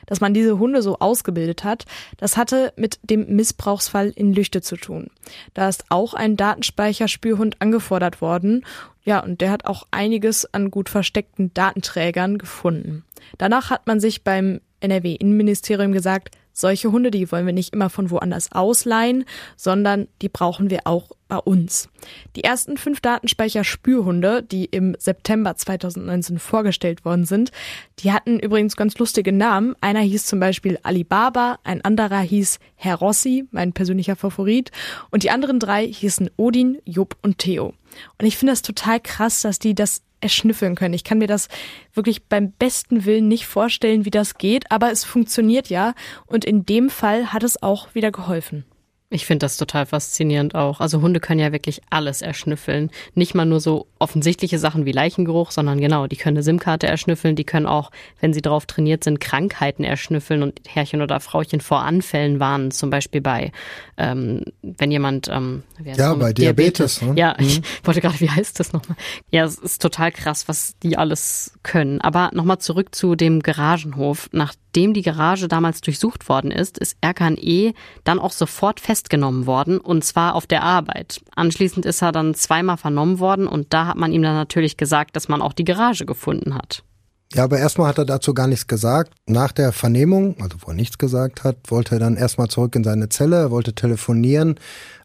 Dass man diese Hunde so ausgebildet hat, das hatte mit dem Missbrauchsfall in Lüchte zu tun. Da ist auch ein Datenspeicherspürhund angefordert worden. Ja, und der hat auch einiges an gut versteckten Datenträgern gefunden. Danach hat man sich beim NRW-Innenministerium gesagt, solche Hunde, die wollen wir nicht immer von woanders ausleihen, sondern die brauchen wir auch bei uns. Die ersten fünf Datenspeicher-Spürhunde, die im September 2019 vorgestellt worden sind, die hatten übrigens ganz lustige Namen. Einer hieß zum Beispiel Alibaba, ein anderer hieß Herr Rossi, mein persönlicher Favorit, und die anderen drei hießen Odin, Jupp und Theo. Und ich finde das total krass, dass die das erschnüffeln können. Ich kann mir das wirklich beim besten Willen nicht vorstellen, wie das geht, aber es funktioniert ja und in dem Fall hat es auch wieder geholfen. Ich finde das total faszinierend auch. Also Hunde können ja wirklich alles erschnüffeln. Nicht mal nur so offensichtliche Sachen wie Leichengeruch, sondern genau, die können eine SIM-Karte erschnüffeln, die können auch, wenn sie darauf trainiert sind, Krankheiten erschnüffeln und Herrchen oder Frauchen vor Anfällen warnen. Zum Beispiel bei, ähm, wenn jemand, ähm, ja, bei Diabetes. Diabetes ne? Ja, mhm. ich wollte gerade, wie heißt das nochmal? Ja, es ist total krass, was die alles können. Aber nochmal zurück zu dem Garagenhof. Nachdem die Garage damals durchsucht worden ist, ist Erkan E. dann auch sofort fest festgenommen worden und zwar auf der Arbeit. Anschließend ist er dann zweimal vernommen worden und da hat man ihm dann natürlich gesagt, dass man auch die Garage gefunden hat. Ja, aber erstmal hat er dazu gar nichts gesagt. Nach der Vernehmung, also wo er nichts gesagt hat, wollte er dann erstmal zurück in seine Zelle, wollte telefonieren,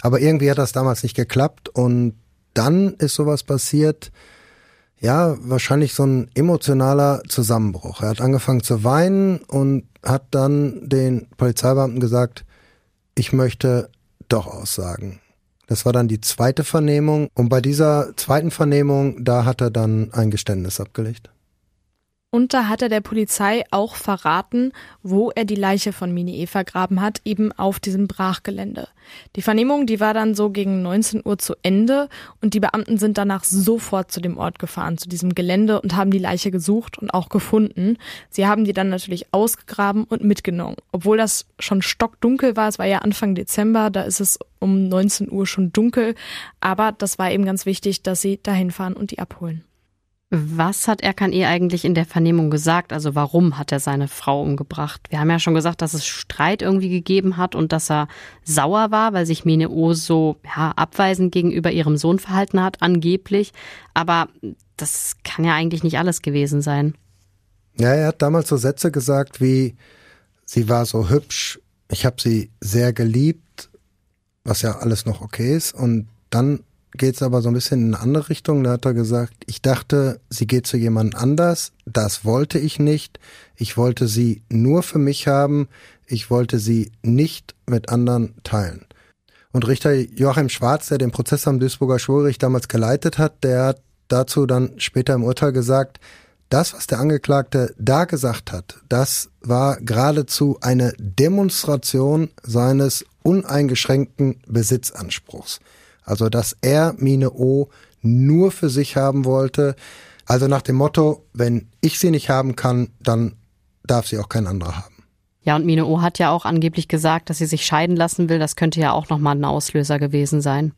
aber irgendwie hat das damals nicht geklappt und dann ist sowas passiert, ja, wahrscheinlich so ein emotionaler Zusammenbruch. Er hat angefangen zu weinen und hat dann den Polizeibeamten gesagt, ich möchte doch aussagen. Das war dann die zweite Vernehmung und bei dieser zweiten Vernehmung, da hat er dann ein Geständnis abgelegt. Und da hat er der Polizei auch verraten, wo er die Leiche von Mini E vergraben hat, eben auf diesem Brachgelände. Die Vernehmung, die war dann so gegen 19 Uhr zu Ende und die Beamten sind danach sofort zu dem Ort gefahren, zu diesem Gelände und haben die Leiche gesucht und auch gefunden. Sie haben die dann natürlich ausgegraben und mitgenommen. Obwohl das schon stockdunkel war, es war ja Anfang Dezember, da ist es um 19 Uhr schon dunkel, aber das war eben ganz wichtig, dass sie dahin fahren und die abholen. Was hat Erkan E. eigentlich in der Vernehmung gesagt? Also warum hat er seine Frau umgebracht? Wir haben ja schon gesagt, dass es Streit irgendwie gegeben hat und dass er sauer war, weil sich Mene O so ja, abweisend gegenüber ihrem Sohn verhalten hat, angeblich. Aber das kann ja eigentlich nicht alles gewesen sein. Ja, er hat damals so Sätze gesagt wie, sie war so hübsch, ich habe sie sehr geliebt, was ja alles noch okay ist. Und dann geht es aber so ein bisschen in eine andere Richtung. Da hat er gesagt, ich dachte, sie geht zu jemand anders. Das wollte ich nicht. Ich wollte sie nur für mich haben. Ich wollte sie nicht mit anderen teilen. Und Richter Joachim Schwarz, der den Prozess am Duisburger Schwurgericht damals geleitet hat, der hat dazu dann später im Urteil gesagt, das, was der Angeklagte da gesagt hat, das war geradezu eine Demonstration seines uneingeschränkten Besitzanspruchs. Also, dass er Mine O nur für sich haben wollte. Also nach dem Motto, wenn ich sie nicht haben kann, dann darf sie auch kein anderer haben. Ja, und Mine O hat ja auch angeblich gesagt, dass sie sich scheiden lassen will. Das könnte ja auch nochmal ein Auslöser gewesen sein.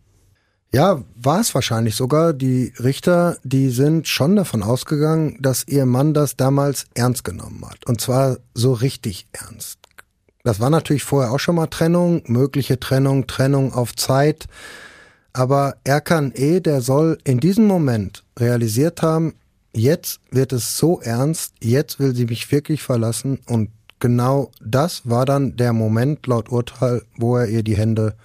Ja, war es wahrscheinlich sogar. Die Richter, die sind schon davon ausgegangen, dass ihr Mann das damals ernst genommen hat. Und zwar so richtig ernst. Das war natürlich vorher auch schon mal Trennung, mögliche Trennung, Trennung auf Zeit. Aber Erkan E., der soll in diesem Moment realisiert haben, jetzt wird es so ernst, jetzt will sie mich wirklich verlassen und genau das war dann der Moment laut Urteil, wo er ihr die Hände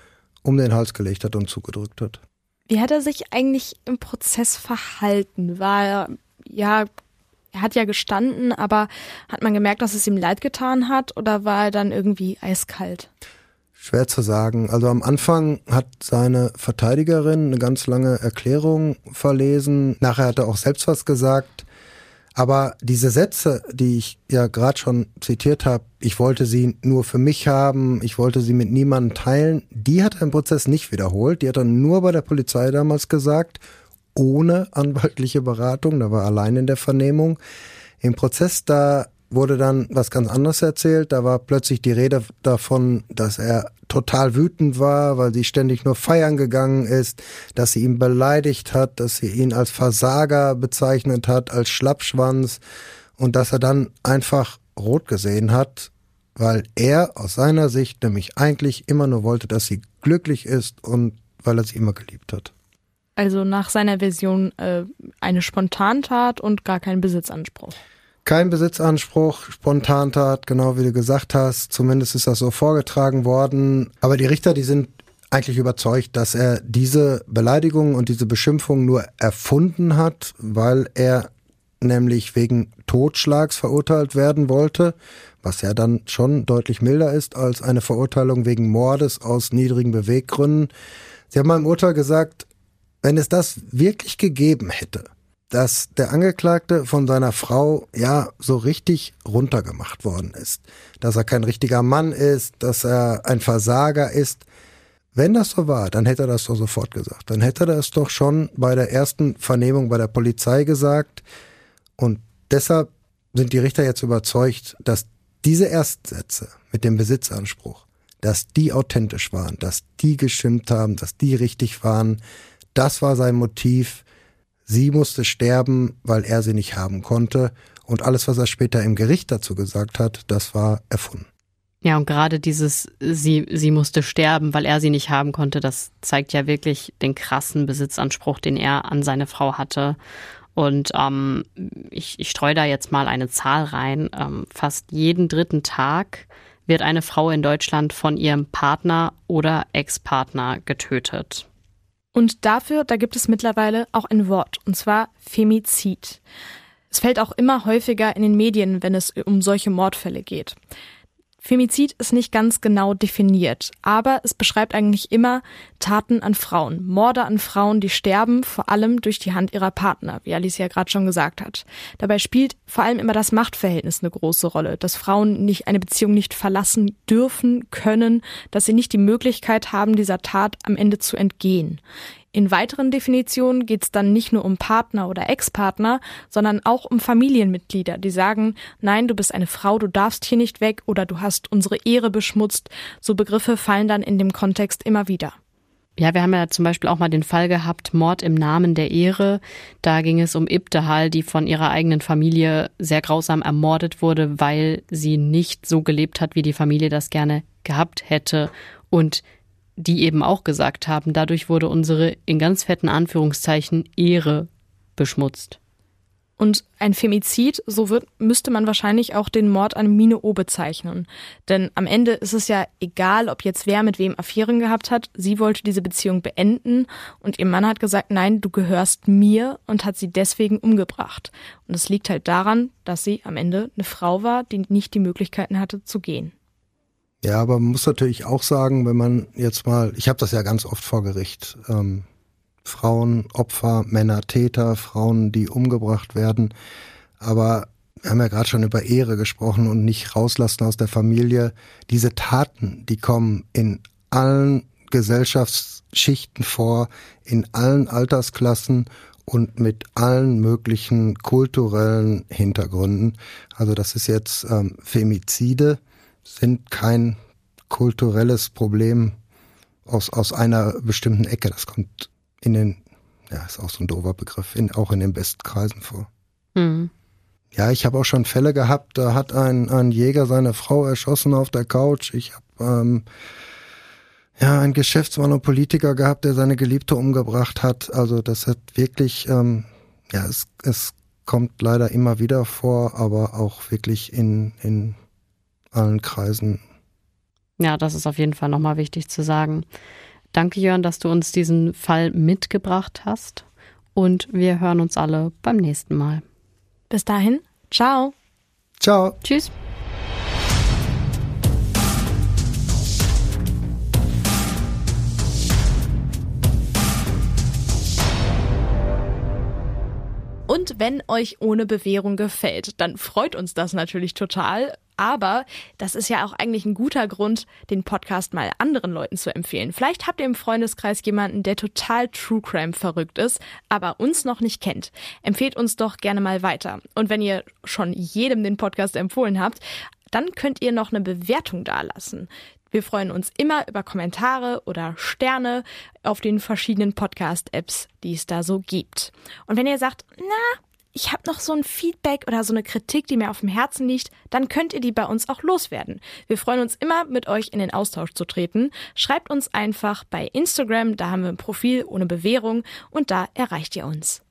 um den Hals gelegt hat und zugedrückt hat. Wie hat er sich eigentlich im Prozess verhalten? War er, ja, er hat ja gestanden, aber hat man gemerkt, dass es ihm leid getan hat oder war er dann irgendwie eiskalt? Schwer zu sagen. Also am Anfang hat seine Verteidigerin eine ganz lange Erklärung verlesen. Nachher hat er auch selbst was gesagt. Aber diese Sätze, die ich ja gerade schon zitiert habe, ich wollte sie nur für mich haben, ich wollte sie mit niemandem teilen, die hat er im Prozess nicht wiederholt. Die hat er nur bei der Polizei damals gesagt, ohne anwaltliche Beratung, da war allein in der Vernehmung. Im Prozess, da wurde dann was ganz anderes erzählt. Da war plötzlich die Rede davon, dass er total wütend war, weil sie ständig nur feiern gegangen ist, dass sie ihn beleidigt hat, dass sie ihn als Versager bezeichnet hat, als Schlappschwanz und dass er dann einfach rot gesehen hat, weil er aus seiner Sicht nämlich eigentlich immer nur wollte, dass sie glücklich ist und weil er sie immer geliebt hat. Also nach seiner Version äh, eine Spontantat und gar kein Besitzanspruch. Kein Besitzanspruch, Spontantat, genau wie du gesagt hast. Zumindest ist das so vorgetragen worden. Aber die Richter, die sind eigentlich überzeugt, dass er diese Beleidigung und diese Beschimpfung nur erfunden hat, weil er nämlich wegen Totschlags verurteilt werden wollte, was ja dann schon deutlich milder ist als eine Verurteilung wegen Mordes aus niedrigen Beweggründen. Sie haben im Urteil gesagt, wenn es das wirklich gegeben hätte, dass der Angeklagte von seiner Frau ja so richtig runtergemacht worden ist, dass er kein richtiger Mann ist, dass er ein Versager ist. Wenn das so war, dann hätte er das doch sofort gesagt. Dann hätte er das doch schon bei der ersten Vernehmung bei der Polizei gesagt. Und deshalb sind die Richter jetzt überzeugt, dass diese Erstsätze mit dem Besitzanspruch, dass die authentisch waren, dass die gestimmt haben, dass die richtig waren. Das war sein Motiv Sie musste sterben, weil er sie nicht haben konnte. Und alles, was er später im Gericht dazu gesagt hat, das war erfunden. Ja, und gerade dieses, sie, sie musste sterben, weil er sie nicht haben konnte, das zeigt ja wirklich den krassen Besitzanspruch, den er an seine Frau hatte. Und ähm, ich, ich streue da jetzt mal eine Zahl rein. Ähm, fast jeden dritten Tag wird eine Frau in Deutschland von ihrem Partner oder Ex-Partner getötet. Und dafür, da gibt es mittlerweile auch ein Wort, und zwar Femizid. Es fällt auch immer häufiger in den Medien, wenn es um solche Mordfälle geht. Femizid ist nicht ganz genau definiert, aber es beschreibt eigentlich immer Taten an Frauen, Morde an Frauen, die sterben, vor allem durch die Hand ihrer Partner, wie Alice ja gerade schon gesagt hat. Dabei spielt vor allem immer das Machtverhältnis eine große Rolle, dass Frauen nicht eine Beziehung nicht verlassen dürfen, können, dass sie nicht die Möglichkeit haben, dieser Tat am Ende zu entgehen. In weiteren Definitionen geht es dann nicht nur um Partner oder Ex-Partner, sondern auch um Familienmitglieder, die sagen, nein, du bist eine Frau, du darfst hier nicht weg oder du hast unsere Ehre beschmutzt. So Begriffe fallen dann in dem Kontext immer wieder. Ja, wir haben ja zum Beispiel auch mal den Fall gehabt, Mord im Namen der Ehre. Da ging es um Ibtehal, die von ihrer eigenen Familie sehr grausam ermordet wurde, weil sie nicht so gelebt hat, wie die Familie das gerne gehabt hätte. Und die eben auch gesagt haben, dadurch wurde unsere in ganz fetten Anführungszeichen Ehre beschmutzt. Und ein Femizid, so wird, müsste man wahrscheinlich auch den Mord an Mine O bezeichnen. Denn am Ende ist es ja egal, ob jetzt wer mit wem Affären gehabt hat. Sie wollte diese Beziehung beenden und ihr Mann hat gesagt, nein, du gehörst mir und hat sie deswegen umgebracht. Und es liegt halt daran, dass sie am Ende eine Frau war, die nicht die Möglichkeiten hatte zu gehen. Ja, aber man muss natürlich auch sagen, wenn man jetzt mal, ich habe das ja ganz oft vor Gericht, ähm, Frauen Opfer, Männer Täter, Frauen, die umgebracht werden. Aber wir haben ja gerade schon über Ehre gesprochen und nicht rauslassen aus der Familie. Diese Taten, die kommen in allen Gesellschaftsschichten vor, in allen Altersklassen und mit allen möglichen kulturellen Hintergründen. Also das ist jetzt ähm, Femizide sind kein kulturelles Problem aus, aus einer bestimmten Ecke. Das kommt in den, ja, ist auch so ein doofer Begriff, in, auch in den besten Kreisen vor. Mhm. Ja, ich habe auch schon Fälle gehabt, da hat ein, ein Jäger seine Frau erschossen auf der Couch. Ich habe ähm, ja einen Geschäftsmann und Politiker gehabt, der seine Geliebte umgebracht hat. Also das hat wirklich, ähm, ja, es, es kommt leider immer wieder vor, aber auch wirklich in, in allen Kreisen. Ja, das ist auf jeden Fall nochmal wichtig zu sagen. Danke, Jörn, dass du uns diesen Fall mitgebracht hast. Und wir hören uns alle beim nächsten Mal. Bis dahin, ciao. Ciao. Tschüss. Und wenn euch ohne Bewährung gefällt, dann freut uns das natürlich total. Aber das ist ja auch eigentlich ein guter Grund, den Podcast mal anderen Leuten zu empfehlen. Vielleicht habt ihr im Freundeskreis jemanden, der total True Crime verrückt ist, aber uns noch nicht kennt. Empfehlt uns doch gerne mal weiter. Und wenn ihr schon jedem den Podcast empfohlen habt, dann könnt ihr noch eine Bewertung dalassen. Wir freuen uns immer über Kommentare oder Sterne auf den verschiedenen Podcast-Apps, die es da so gibt. Und wenn ihr sagt, na, ich habe noch so ein Feedback oder so eine Kritik, die mir auf dem Herzen liegt, dann könnt ihr die bei uns auch loswerden. Wir freuen uns immer, mit euch in den Austausch zu treten. Schreibt uns einfach bei Instagram, da haben wir ein Profil ohne Bewährung und da erreicht ihr uns.